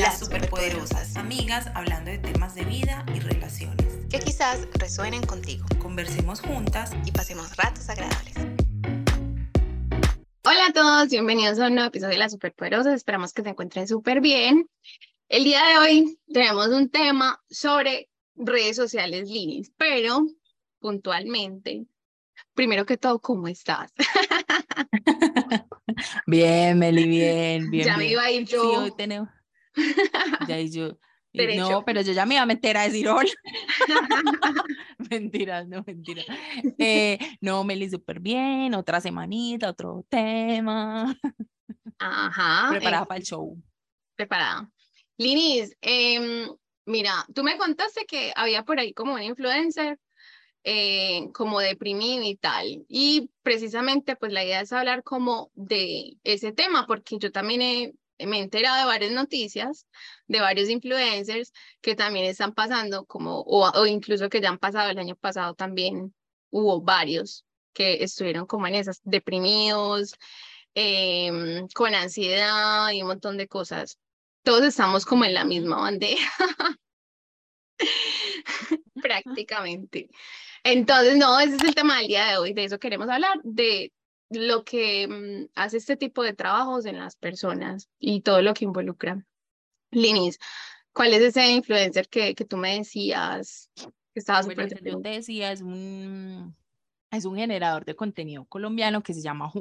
las superpoderosas, amigas hablando de temas de vida y relaciones. Que quizás resuenen contigo. Conversemos juntas y pasemos ratos agradables. Hola a todos, bienvenidos a un nuevo episodio de Las Superpoderosas. Esperamos que se encuentren súper bien. El día de hoy tenemos un tema sobre redes sociales, Linis, pero puntualmente, primero que todo, ¿cómo estás? bien, Meli, bien, bien. Ya me iba a ir yo. Sí, hoy tenemos. Ya y yo. No, pero yo ya me iba a meter a decir hola. mentiras, no, mentira. Eh, no, Meli, súper bien. Otra semanita, otro tema. Ajá. Preparada para el show. Preparada. Linis, em, mira, tú me contaste que había por ahí como un influencer eh, como deprimido y tal. Y precisamente pues la idea es hablar como de ese tema, porque yo también he, me he enterado de varias noticias de varios influencers que también están pasando como, o, incluso que ya han pasado el año pasado también, hubo varios que estuvieron como en esas, deprimidos, em, con ansiedad y un montón de cosas. Todos estamos como en la misma bandeja. prácticamente. Entonces, no, ese es el tema del día de hoy, de eso queremos hablar, de lo que mm, hace este tipo de trabajos en las personas y todo lo que involucra. Linis, ¿cuál es ese influencer que, que tú me decías que estaba bueno, Yo te decía, es un, es un generador de contenido colombiano que se llama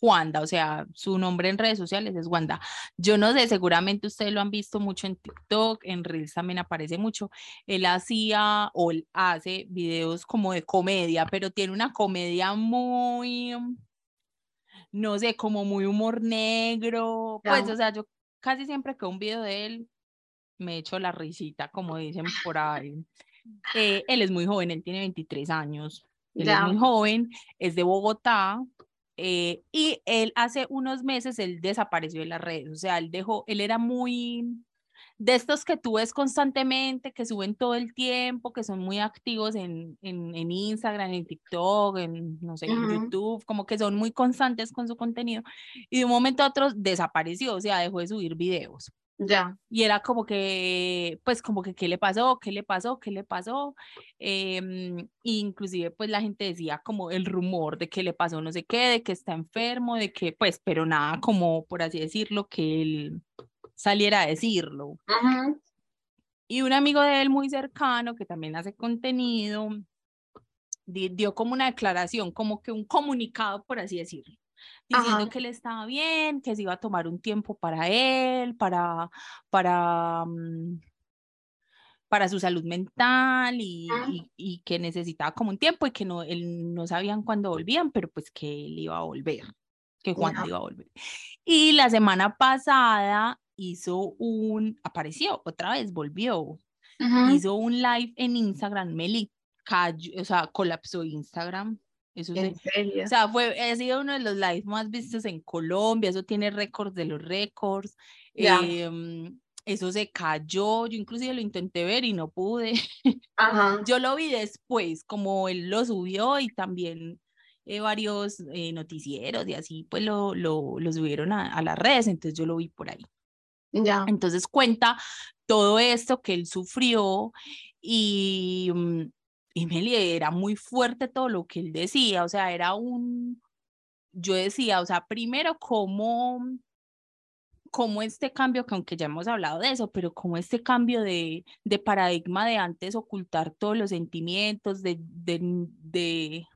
Wanda, o sea, su nombre en redes sociales es Wanda. Yo no sé, seguramente ustedes lo han visto mucho en TikTok, en Reels también aparece mucho. Él hacía o él hace videos como de comedia, pero tiene una comedia muy, no sé, como muy humor negro. Pues, o sea, yo casi siempre que un video de él me echo la risita, como dicen por ahí. Eh, él es muy joven, él tiene 23 años. Él es muy joven, es de Bogotá, eh, y él hace unos meses, él desapareció de las redes, o sea, él dejó, él era muy de estos que tú ves constantemente, que suben todo el tiempo, que son muy activos en, en, en Instagram, en TikTok, en, no sé, en YouTube, como que son muy constantes con su contenido. Y de un momento a otro desapareció, o sea, dejó de subir videos. Ya. Y era como que, pues como que, ¿qué le pasó? ¿Qué le pasó? ¿Qué le pasó? Eh, inclusive, pues la gente decía como el rumor de que le pasó no sé qué, de que está enfermo, de que, pues, pero nada como, por así decirlo, que él saliera a decirlo. Y un amigo de él muy cercano, que también hace contenido, dio como una declaración, como que un comunicado, por así decirlo diciendo que él estaba bien, que se iba a tomar un tiempo para él, para, para, mm, para su salud mental y, y, que necesitaba como un tiempo y que no, él no sabían cuándo volvían, pero pues que él iba a volver, que Juan iba a volver. Y la semana pasada hizo un, apareció otra vez, volvió, hizo un live en Instagram, Meli, o sea, colapsó Instagram, eso O sea, fue, ha sido uno de los lives más vistos en Colombia, eso tiene récords de los récords. Em, eso se cayó, yo inclusive lo intenté ver y no pude. Yo lo vi después, como él lo subió y también eh, varios eh, noticieros y así, pues lo, lo, lo subieron a, a, las redes, entonces yo lo vi por ahí. Ya. Entonces cuenta todo esto que él sufrió y, mm, y me era muy fuerte todo lo que él decía, o sea, era un, yo decía, o sea, primero cómo, cómo este cambio, que aunque ya hemos hablado de eso, pero cómo este cambio de, de paradigma de antes ocultar todos los sentimientos, de, de, de,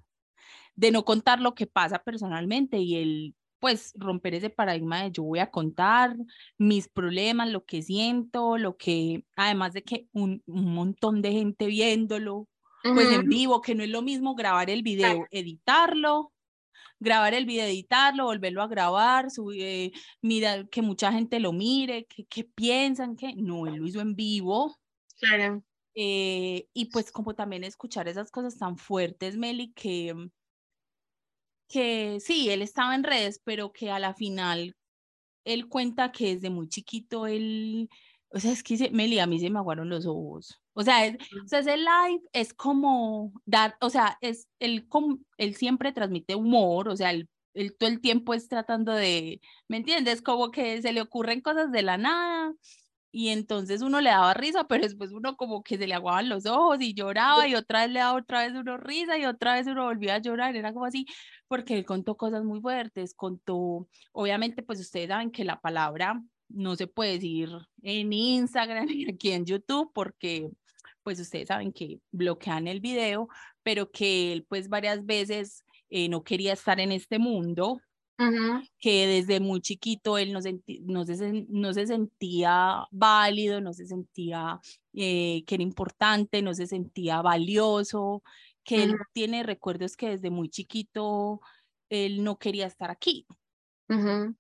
de no contar lo que pasa personalmente y el pues romper ese paradigma de yo voy a contar mis problemas, lo que siento, lo que, además de que un, un montón de gente viéndolo, pues en vivo, que no es lo mismo grabar el video, editarlo, grabar el video, editarlo, volverlo a grabar, subir, eh, mira, que mucha gente lo mire, que, piensan que no, él lo hizo en vivo. Claro. Eh, y pues como también escuchar esas cosas tan fuertes, Meli, que, que sí, él estaba en redes, pero que a la final él cuenta que desde muy chiquito él, o sea, es que Meli, a mí se me aguaron los ojos. O sea, es, o sea, ese live es como dar, o sea, es el, él siempre transmite humor, o sea, el, todo el tiempo es tratando de, ¿me entiendes? Como que se le ocurren cosas de la nada y entonces uno le daba risa, pero después uno como que se le aguaban los ojos y lloraba y otra vez le daba otra vez uno risa y otra vez uno volvía a llorar, era como así, porque él contó cosas muy fuertes, contó, obviamente pues ustedes saben que la palabra no se puede decir en Instagram ni aquí en YouTube porque pues ustedes saben que bloquean el video, pero que él pues varias veces eh, no quería estar en este mundo, que desde muy chiquito él no, no, se, no se sentía válido, no se sentía eh, que era importante, no se sentía valioso, que él tiene recuerdos que desde muy chiquito él no quería estar aquí.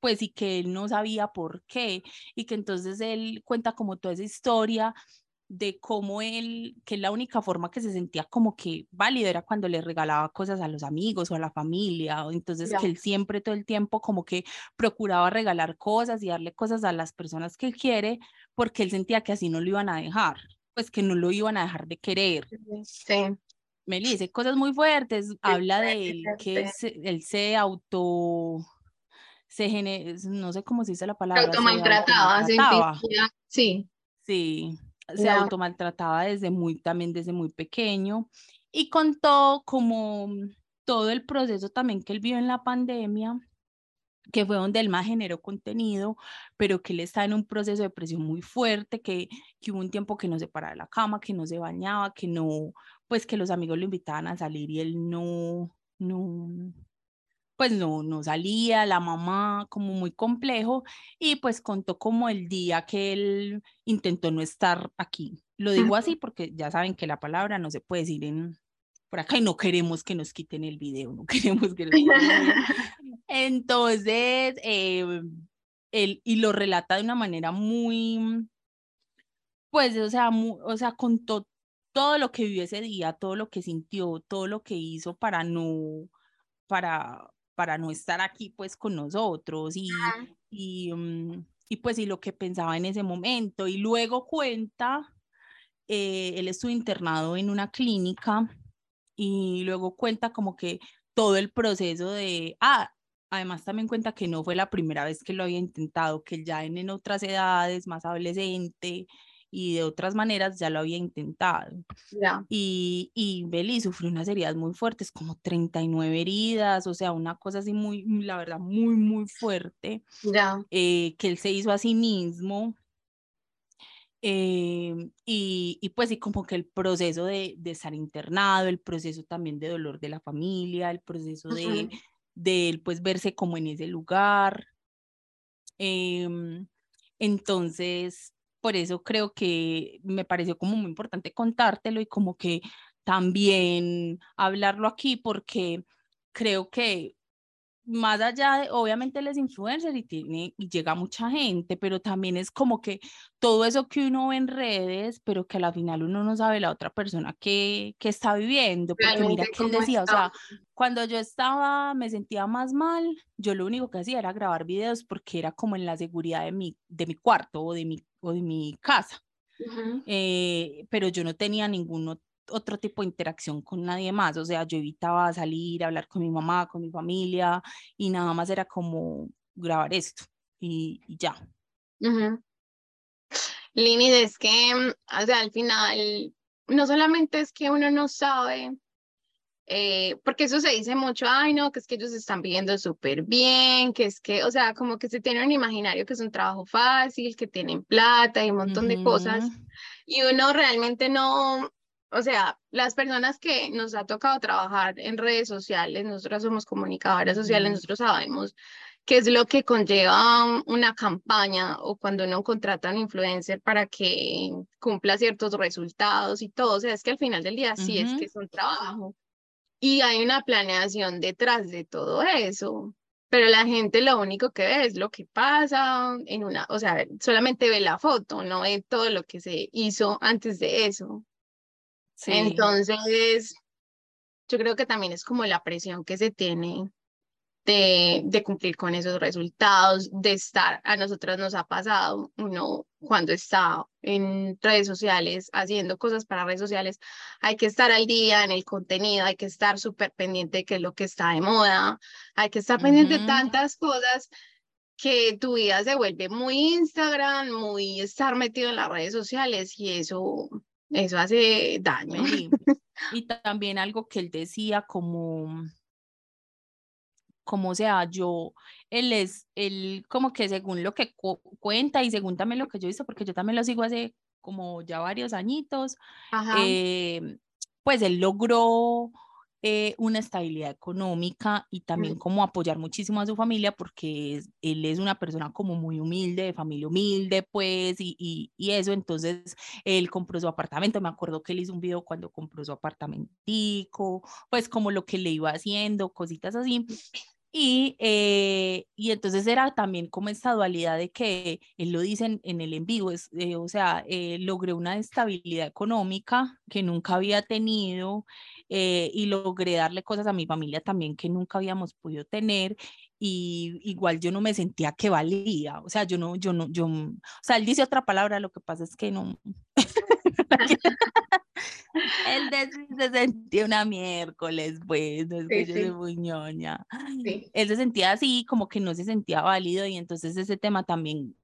Pues y que él no sabía por qué y que entonces él cuenta como toda esa historia de cómo él, que la única forma que se sentía como que válido era cuando le regalaba cosas a los amigos o a la familia, entonces que él siempre todo el tiempo como que procuraba regalar cosas y darle cosas a las personas que él quiere, porque él sentía que así no lo iban a dejar, pues que no lo iban a dejar de querer. Sí. Me dice cosas muy fuertes, habla de él, que él se auto se no sé cómo se dice la palabra. Se automaltrataba, sí. Sí, se automaltrataba desde muy, también desde muy pequeño y contó como todo el proceso también que él vio en la pandemia, que fue donde él más generó contenido, pero que él está en un proceso de presión muy fuerte, que, que hubo un tiempo que no se paraba de la cama, que no se bañaba, que no, pues que los amigos lo invitaban a salir y él no, no, pues no, no salía, la mamá como muy complejo y pues contó como el día que él intentó no estar aquí. Lo digo así porque ya saben que la palabra no se puede decir en por acá y no queremos que nos quiten el video, no queremos que nos quiten el Entonces, eh, él y lo relata de una manera muy, pues, o sea, o sea, contó todo lo que vivió ese día, todo lo que sintió, todo lo que hizo para no, para, para no estar aquí pues con nosotros y, y, mm, y, pues y lo que pensaba en ese momento. Y luego cuenta, eh, él estuvo internado en una clínica y luego cuenta como que todo el proceso de, ah, además también cuenta que no fue la primera vez que lo había intentado, que ya en, en otras edades, más adolescente, y de otras maneras ya lo había intentado. Y, y Beli sufrió unas heridas muy fuertes, como 39 heridas, o sea, una cosa así muy, la verdad, muy, muy fuerte, eh, que él se hizo a sí mismo. Eh, y, y, pues y como que el proceso de, de, estar internado, el proceso también de dolor de la familia, el proceso de, de él pues verse como en ese lugar. Em, entonces, por eso creo que me pareció como muy importante contártelo y como que también hablarlo aquí porque creo que más allá de, obviamente él es influencer y, tiene, y llega mucha gente, pero también es como que todo eso que uno ve en redes, pero que al final uno no sabe la otra persona que, que está viviendo, porque mira que él decía, o sea, cuando yo estaba, me sentía más mal, yo lo único que hacía era grabar videos porque era como en la seguridad de mi, de mi cuarto o de mi, o de mi casa. Eh, pero yo no tenía ningún otro tipo de interacción con nadie más, o sea, yo evitaba salir, hablar con mi mamá, con mi familia y nada más era como grabar esto y, ya. Lini, es que, o sea, al final, no solamente es que uno no sabe, eh, porque eso se dice mucho, ay, no, que es que ellos están viviendo súper bien, que es que, o sea, como que se tiene un imaginario que es un trabajo fácil, que tienen plata y un montón de cosas, y uno realmente no, o sea, las personas que nos ha tocado trabajar en redes sociales, nosotros somos comunicadoras sociales, nosotros sabemos qué es lo que conlleva una campaña o cuando uno contrata a un influencer para que cumpla ciertos resultados y todo. O sea, es que al final del día sí es que es un trabajo. Y hay una planeación detrás de todo eso. Pero la gente lo único que ve es lo que pasa en una, o sea, solamente ve la foto, no ve todo lo que se hizo antes de eso. Entonces, yo creo que también es como la presión que se tiene de, de, cumplir con esos resultados, de estar, a nosotros nos ha pasado, uno cuando está en redes sociales, haciendo cosas para redes sociales, hay que estar al día en el contenido, hay que estar súper pendiente de qué es lo que está de moda, hay que estar pendiente de tantas cosas que tu vida se vuelve muy Instagram, muy estar metido en las redes sociales y eso, eso hace daño. Y, también algo que él decía como, como sea, yo, él es, él como que según lo que cuenta y según también lo que yo he visto, porque yo también lo sigo hace como ya varios añitos, eh, pues él logró eh, una estabilidad económica y también Mm. como apoyar muchísimo a su familia porque es- él es una persona como muy humilde, de familia humilde, pues, y, y, y eso, entonces él compró su apartamento, me acuerdo que él hizo un video cuando compró su apartamentico, pues como lo que le iba haciendo, cositas así. Y, eh, y entonces era también como esta dualidad de que él lo dice en, el en vivo, es, eh, o sea, eh, logré una estabilidad económica que nunca había tenido y logré darle cosas a mi familia también que nunca habíamos podido tener y igual yo no me sentía que valía, o sea, yo no, yo no, yo, o sea, él dice otra palabra, lo que pasa es que no. Él de- se sentía una miércoles, pues, no es Sí, que yo sí. soy muy ñoña. Sí. Él se sentía así, como que no se sentía válido y entonces ese tema también,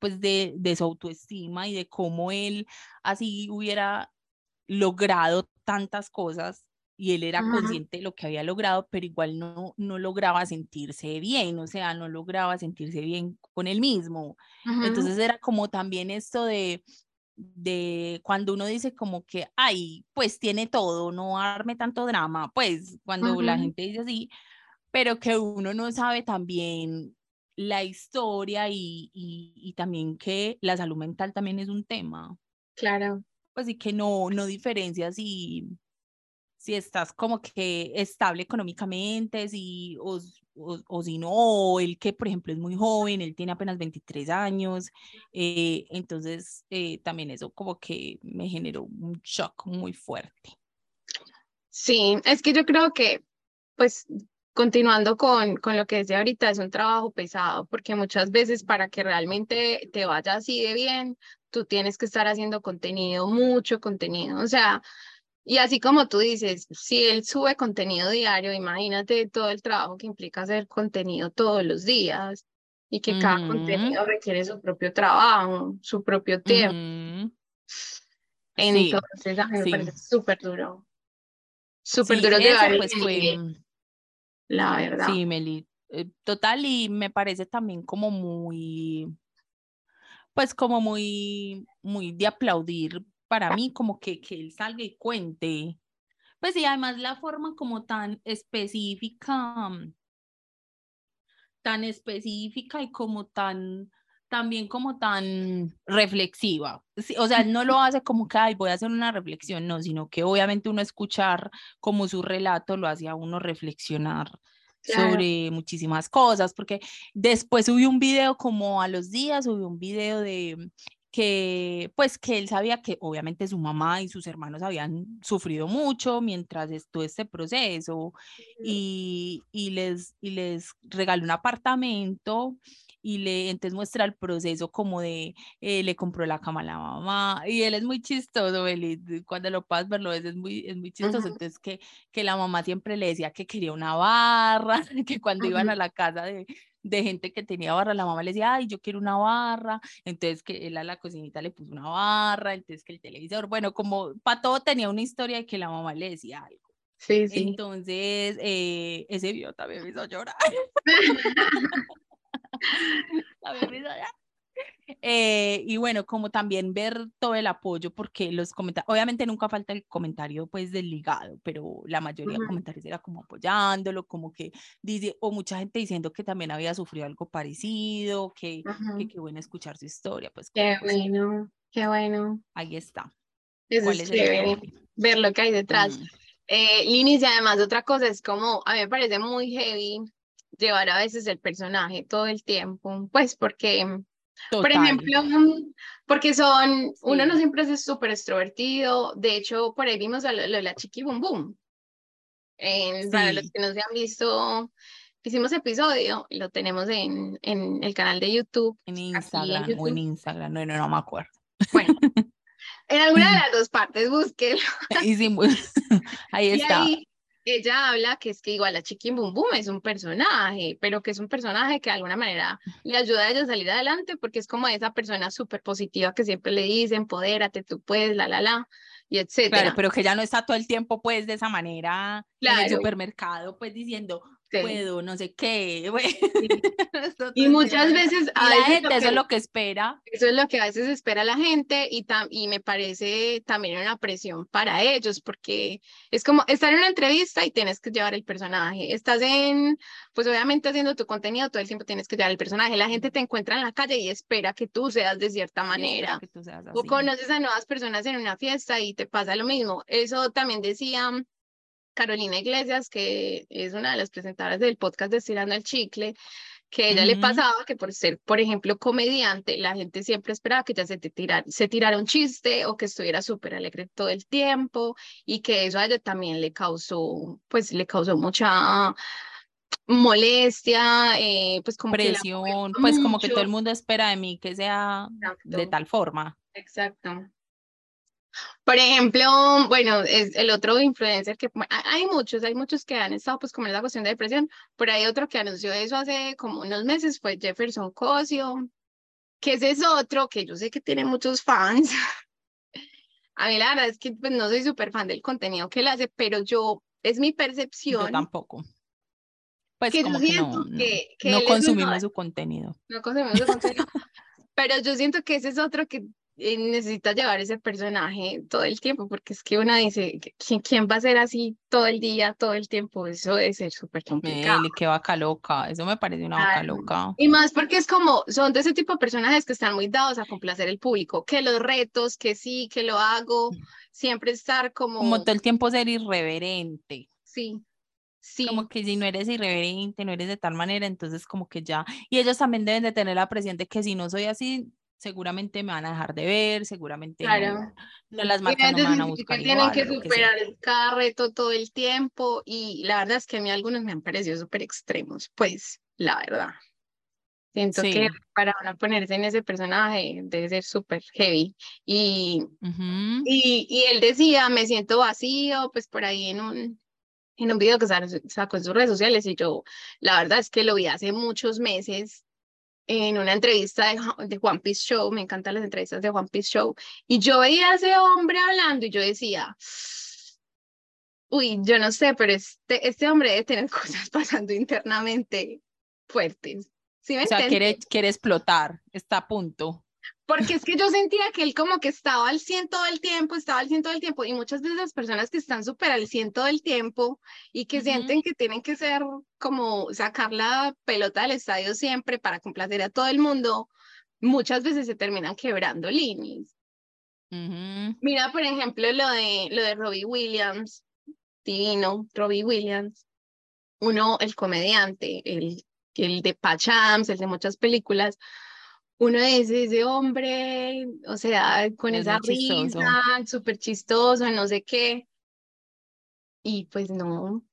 pues, de, de su autoestima y de cómo él así hubiera logrado tantas cosas y él era Ajá. consciente de lo que había logrado, pero igual no, no lograba sentirse bien, o sea, no lograba sentirse bien con él mismo. Ujú. Entonces era como también esto de, de cuando uno dice como que, ay, pues tiene todo, no arme tanto drama, pues cuando la Ujú. gente dice así, pero que uno no sabe también la historia y, y, y también que la salud mental también es un tema, Claro. pues y que no, no diferencia si, si estás como que estable económicamente, si, o, o, o si no, o él que por ejemplo es muy joven, él tiene apenas 23 años, eh, entonces eh, también eso como que me generó un shock muy fuerte. Sí, es que yo creo que, pues, continuando con, con lo que decía ahorita, es un trabajo pesado, porque muchas veces para que realmente te vaya así de bien, tú tienes que estar haciendo contenido, mucho contenido. O sea, y así como tú dices, si él sube contenido diario, imagínate todo el trabajo que implica hacer contenido todos los días y que cada contenido requiere su propio trabajo, su propio tiempo. Entonces, a mí me sí. parece súper duro. Súper Sí, duro llevar el pues fue, la verdad. sí, Meli, eh, total y me parece también como muy, pues como muy, muy de aplaudir para mí, como que, que él salga y cuente. Pues y además la forma como tan específica, mm, tan específica y como tan, también como tan reflexiva. O sea, él no lo hace como que, ay, voy a hacer una reflexión, no, sino que obviamente uno escuchar como su relato lo hace a uno reflexionar Claro. sobre muchísimas cosas, porque después subió un video como a los días, subió un video de que pues que él sabía que obviamente su mamá y sus hermanos habían sufrido mucho mientras estuvo este proceso y, y les, y les regaló un apartamento y le entonces muestra el proceso como de eh, le compró la cama a la mamá y él es muy chistoso él, cuando lo puedas verlo es, es muy es muy chistoso. Entonces que, que la mamá siempre le decía que quería una barra que cuando iban a la casa de, de gente que tenía barra la mamá le decía ay yo quiero una barra entonces que él a la cocinita le puso una barra entonces que el televisor bueno como para todo tenía una historia de que la mamá le decía algo Sí, sí. entonces, eh, ese video también me hizo llorar. También me hizo llorar. Eh, y bueno, como también ver todo el apoyo, porque los comentarios, obviamente nunca falta el comentario pues del ligado, pero la mayoría de Ujú. comentarios era como apoyándolo, como que dice, o mucha gente diciendo que también había sufrido algo parecido, que, que Ujú. qué bueno escuchar su historia, pues Qué pues, bueno, qué bueno. ahí está. Eso ¿Cuál es es chévere, ver lo que hay detrás. Mm, Eh, Linis, y además otra cosa es como, a mí me parece muy heavy llevar a veces el personaje todo el tiempo, pues porque, por total. ejemplo, mm, porque son, uno no Sí. siempre es súper extrovertido, de hecho, por ahí vimos a lo, de la Chiqui Boom Boom. En- para los Sí, que no se han visto, hicimos episodio, lo tenemos en, en el canal de YouTube, en aquí en Instagram o en YouTube. Instagram, no, no, no me acuerdo. Bueno, en alguna de las dos partes, búsquenlo. Y sí, ahí Y está. ahí, ella habla que es que igual la Chiquín Boom Boom es un personaje, pero que es un personaje que de alguna manera le ayuda a ella a salir adelante porque es como esa persona súper positiva que siempre le dice, empodérate, tú puedes, la, la, la, y etcétera. Claro, pero que ya no está todo el tiempo pues de esa manera en el supermercado pues diciendo, puedo, no sé qué. y muchas veces... A la gente, eso es lo que espera. Eso es lo que a veces espera la gente y, y me parece también una presión para ellos, porque es como estar en una entrevista y tienes que llevar el personaje. Estás en, pues obviamente haciendo tu contenido, todo el tiempo tienes que llevar el personaje. La gente te encuentra en la calle y espera que tú seas de cierta manera. O conoces a nuevas personas en una fiesta y te pasa lo mismo. Eso también decía Carolina Iglesias, que es una de las presentadoras del podcast de Estirando el Chicle, que ella le pasaba que por ser, por ejemplo, comediante, la gente siempre esperaba que ella se, tirara, se tirara un chiste o que estuviera súper alegre todo el tiempo y que eso a ella también le causó, pues le causó mucha molestia, eh, pues como presión, pues como que todo el mundo espera de mí que sea de tal forma. Exacto. Por ejemplo, bueno, es el otro influencer que hay muchos, hay muchos que han estado pues como en la cuestión de depresión, pero hay otro que anunció eso hace como unos meses, fue Jefferson Cosio, que ese es otro que yo sé que tiene muchos fans. A mí la verdad es que pues, no soy súper fan del contenido que él hace, pero yo, es mi percepción. Yo tampoco. Pues como que no, no consumimos su contenido. No consumimos su contenido. pero yo siento que ese es otro que necesita llevar ese personaje todo el tiempo, porque es que una dice, ¿quién, quién va a ser así todo el día, todo el tiempo? Eso debe ser súper complicado. qué vaca loca, eso me parece una vaca loca. Y más porque es como, son de ese tipo de personajes que están muy dados a complacer el público, que los retos, que sí, que lo hago, siempre estar como... Como todo el tiempo ser irreverente. Sí, Sí. Como que si no eres irreverente, no eres de tal manera, entonces como que ya. Y ellos también deben de tener la presión de que si no soy así, seguramente me van a dejar de ver, seguramente no, las marcas no me van a buscar. Tienen que superar cada reto todo el tiempo y la verdad es que a mí algunos me han parecido súper extremos, pues la verdad. Siento que para ponerse en ese personaje debe ser súper heavy. Y, y, y, él decía, me siento vacío, pues por ahí en un, en un video que sacó en sus redes sociales y yo, la verdad es que lo vi hace muchos meses en una entrevista de, de Juan Piece Show, me encantan las entrevistas de Juan Piece Show, y yo veía a ese hombre hablando y yo decía, uy, yo no sé, pero este, este hombre debe tener cosas pasando internamente fuertes. ¿Sí me o sea, quiere, quiere explotar, está a punto. Porque es que yo sentía que él como que estaba al 100 todo el tiempo, estaba al 100 todo el tiempo, y muchas veces las personas que están súper al 100 todo el tiempo y que sienten que tienen que ser como sacar la pelota del estadio siempre para complacer a todo el mundo, muchas veces se terminan quebrando líneas. Mira, por ejemplo, lo de, lo de Robbie Williams, divino, Robbie Williams, uno, el comediante, el, el de Pachams, el de muchas películas, uno es ese hombre, o sea, con esa risa, súper chistoso, no sé qué. Y pues no,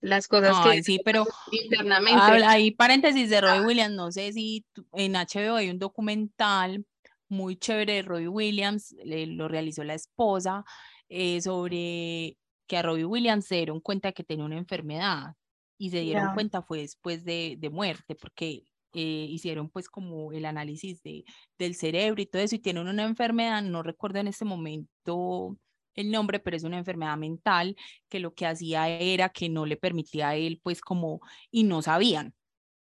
las cosas que sí, pero internamente. Ahí paréntesis de Roy Williams, no sé si en HBO hay un documental muy chévere de Roy Williams, lo realizó la esposa, eh, sobre que a Robbie Williams se dieron cuenta que tenía una enfermedad y se dieron cuenta fue después de, de muerte, porque eh, hicieron pues como el análisis de, del cerebro y todo eso y tienen una enfermedad, no recuerdo en este momento el nombre, pero es una enfermedad mental que lo que hacía era que no le permitía a él pues como y no sabían.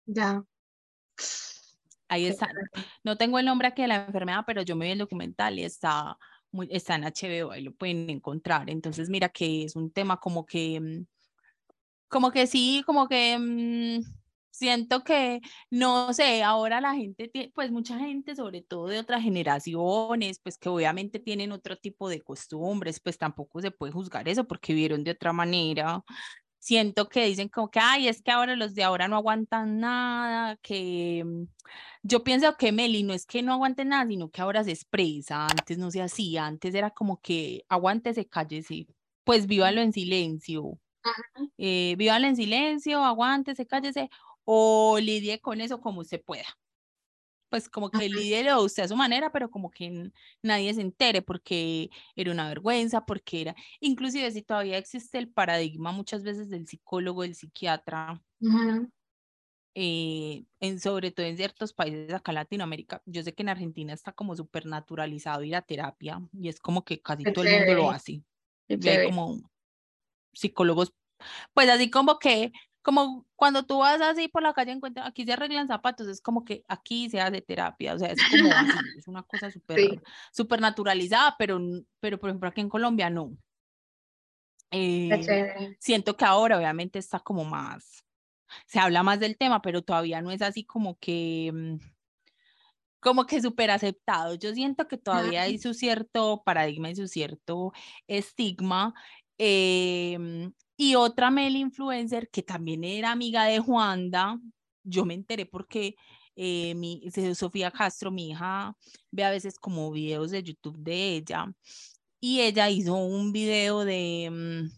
Ya. Ahí está. No tengo el nombre aquí de la enfermedad, pero yo me vi el documental y está, muy, está en HBO, ahí lo pueden encontrar. Entonces, mira que es un tema como que, mm, como que sí, como que mm, siento que, no sé, ahora la gente, pues mucha gente, sobre todo de otras generaciones, pues que obviamente tienen otro tipo de costumbres, pues tampoco se puede juzgar eso porque vieron de otra manera. Siento que dicen como que, ay, es que ahora los de ahora no aguantan nada, que mm, yo pienso que Meli no es que no aguanten nada, sino que ahora se expresa, antes no se hacía, antes era como que aguántese, cállese, pues vívalo en silencio. Eh, vívalo en silencio, aguántese, cállese, o lidie con eso como usted pueda. pues como que lídelo usted a su manera, pero como que nadie se entere porque era una vergüenza, porque era, inclusive si todavía existe el paradigma muchas veces del psicólogo, del psiquiatra, eh, en, sobre todo en ciertos países acá en Latinoamérica, yo sé que en Argentina está como súper naturalizado ir a terapia y es como que casi todo el mundo lo hace. Como psicólogos, pues así como que como cuando tú vas así por la calle encuentras, aquí se arreglan zapatos, es como que aquí se hace terapia, o sea, es como así, es una cosa súper super naturalizada, pero, pero por ejemplo aquí en Colombia no. Eh, siento que ahora obviamente está como más, se habla más del tema, pero todavía no es así como que, mm, como que súper aceptado. Yo siento que todavía hay su cierto paradigma y su cierto estigma. Eh, y otra mail influencer que también era amiga de Juanda, yo me enteré porque eh, mi, Sofía Castro, mi hija, ve a veces como videos de YouTube de ella y ella hizo un video de, mm,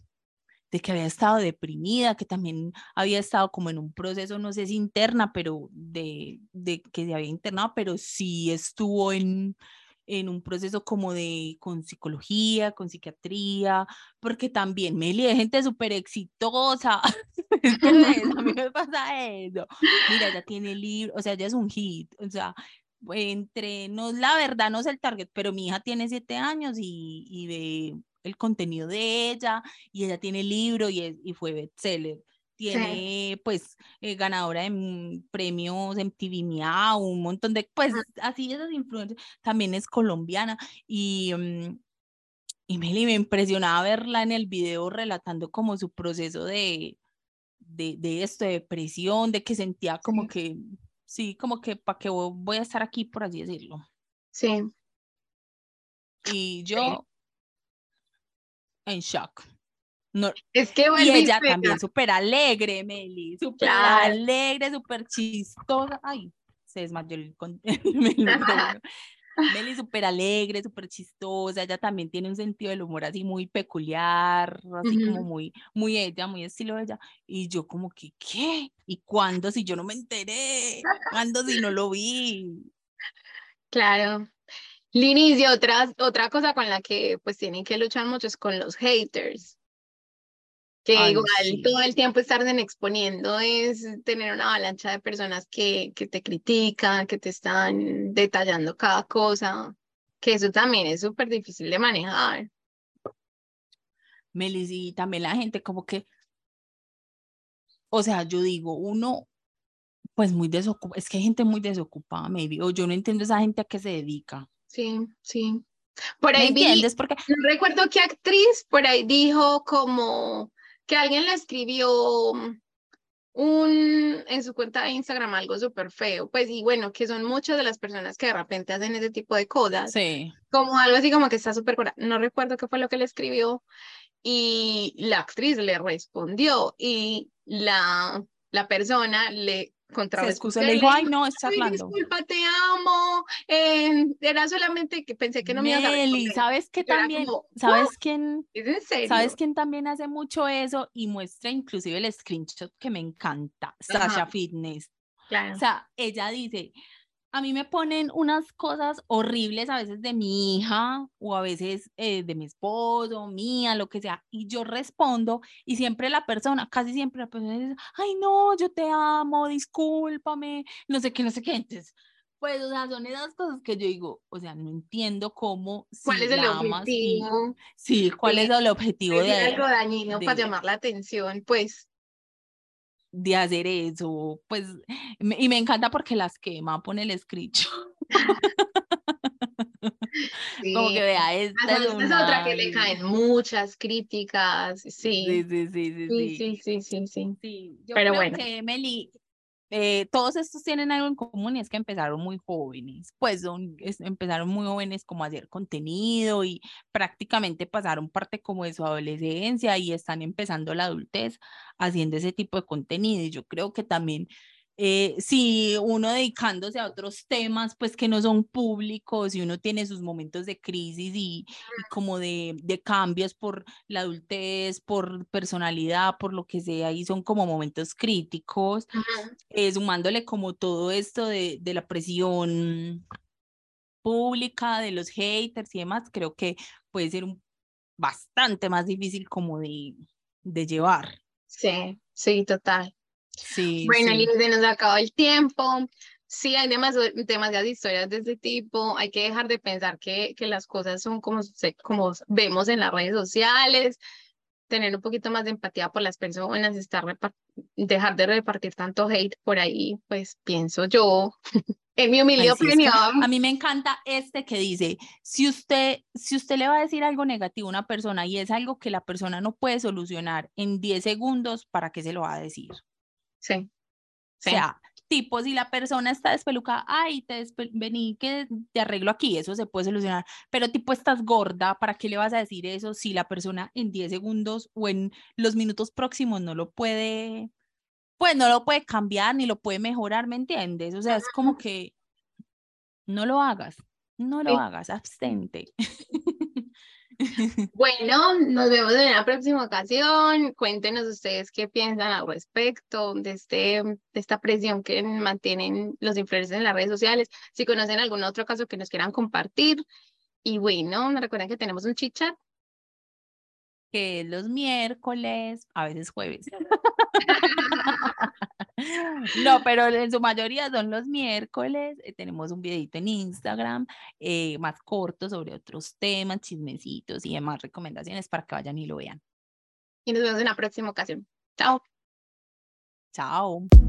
de que había estado deprimida, que también había estado como en un proceso, no sé si interna, pero de, de que se había internado, pero sí estuvo en, en un proceso como de con psicología, con psiquiatría, porque también Meli es gente súper exitosa. a mí me pasa eso. Mira, ella tiene libro, o sea, ella es un hit, o sea, entre, no, la verdad no es el target, pero mi hija tiene siete años y, y ve el contenido de ella y ella tiene libro y, es, y fue bestseller tiene pues eh, ganadora de premios en TV Miau, un montón de, pues así esas influencias, también es colombiana y, mm, y me, me impresionaba verla en el video relatando como su proceso de, de, de esto, de depresión, de que sentía como que, sí, como que para que voy a estar aquí, por así decirlo. Sí. Y yo en shock. No, es que y ella también súper alegre, Meli, súper alegre, súper chistosa. Ay, se desmayó el, Meli súper alegre, súper chistosa, ella también tiene un sentido del humor así muy peculiar, así como muy, muy ella, muy estilo de ella. Y yo como que, ¿qué? ¿Y cuándo si yo no me enteré? ¿Cuándo si no lo vi? Claro. Linis, y otra, otra cosa con la que pues tienen que luchar mucho es con los haters que igual todo el tiempo estar exponiendo es tener una avalancha de personas que, que te critican, que te están detallando cada cosa, que eso también es súper difícil de manejar. Melis, y también la gente como que, o sea, yo digo, uno, pues muy desocupada, es que hay gente muy desocupada, maybe, o yo no entiendo esa gente a qué se dedica. Sí, sí. Por ahí vi, Porque... no recuerdo qué actriz por ahí dijo como que alguien le escribió un, en su cuenta de Instagram algo súper feo, pues y bueno, que son muchas de las personas que de repente hacen ese tipo de cosas. Sí. Como algo así como que está súper, no recuerdo qué fue lo que le escribió y la actriz le respondió y la, la persona le contra se excusó, le dijo, ay, no, está hablando. Disculpa, te amo. Eh, era solamente que pensé que no me ibas a ¿sabes qué también? ¿Sabes quién? ¿Sabes quién también hace mucho eso y muestra inclusive el screenshot que me encanta? Sasha Fitness. Claro. O sea, ella dice, a mí me ponen unas cosas horribles a veces de mi hija o a veces eh, de mi esposo, mía, lo que sea, y yo respondo y siempre la persona, casi siempre la persona dice, ay no, yo te amo, discúlpame, no sé qué, no sé qué. Entonces, pues, o sea, son esas cosas que yo digo, o sea, no entiendo cómo. ¿Cuál es el objetivo? sí, ¿cuál es el objetivo de. algo dañino para llamar la atención, pues de hacer eso, pues, y me encanta porque las quema, pone el escrito. Como que vea, esta es, otra que le caen muchas críticas, sí. Sí, sí, sí, sí. Sí, sí, sí, sí. sí. Yo Pero creo bueno. que Meli, eh, todos estos tienen algo en común y es que empezaron muy jóvenes, pues son, empezaron muy jóvenes como a hacer contenido y prácticamente pasaron parte como de su adolescencia y están empezando la adultez haciendo ese tipo de contenido. Y yo creo que también eh, si uno dedicándose a otros temas, pues que no son públicos y uno tiene sus momentos de crisis y, y como de, de, cambios por la adultez, por personalidad, por lo que sea, y son como momentos críticos, eh, sumándole como todo esto de, de la presión pública, de los haters y demás, creo que puede ser un, bastante más difícil como de, de llevar. Sí, sí, total. Sí, bueno, sí. se nos acabó el tiempo. Sí, hay demasiadas, demasiadas historias de este tipo. Hay que dejar de pensar que, que las cosas son como, como vemos en las redes sociales. Tener un poquito más de empatía por las personas, estar dejar de repartir tanto hate por ahí, pues pienso yo, en mi humilde Ay, sí, es que opinión. a mí me encanta este que dice, si usted, si usted le va a decir algo negativo a una persona y es algo que la persona no puede solucionar en 10 segundos, ¿para qué se lo va a decir? Sí. O Sí. sea, tipo, si la persona está despelucada, ay, te despe- vení que te arreglo aquí, eso se puede solucionar. Pero tipo, estás gorda, ¿para qué le vas a decir eso si la persona en 10 segundos o en los minutos próximos no lo puede, pues no lo puede cambiar ni lo puede mejorar, ¿me entiendes? O sea, es como que no lo hagas, no lo Sí. hagas, abstente. Bueno, nos vemos en una próxima ocasión. Cuéntenos ustedes qué piensan al respecto de, este, de esta presión que mantienen los influencers en las redes sociales. Si conocen algún otro caso que nos quieran compartir. Y bueno, recuerden que tenemos un chit chat. que es los miércoles, a veces jueves. No, pero en su mayoría son los miércoles. eh, tenemos un videito en Instagram eh, más corto sobre otros temas, chismecitos y demás recomendaciones para que vayan y lo vean. Y nos vemos en la próxima ocasión. Chao. Chao.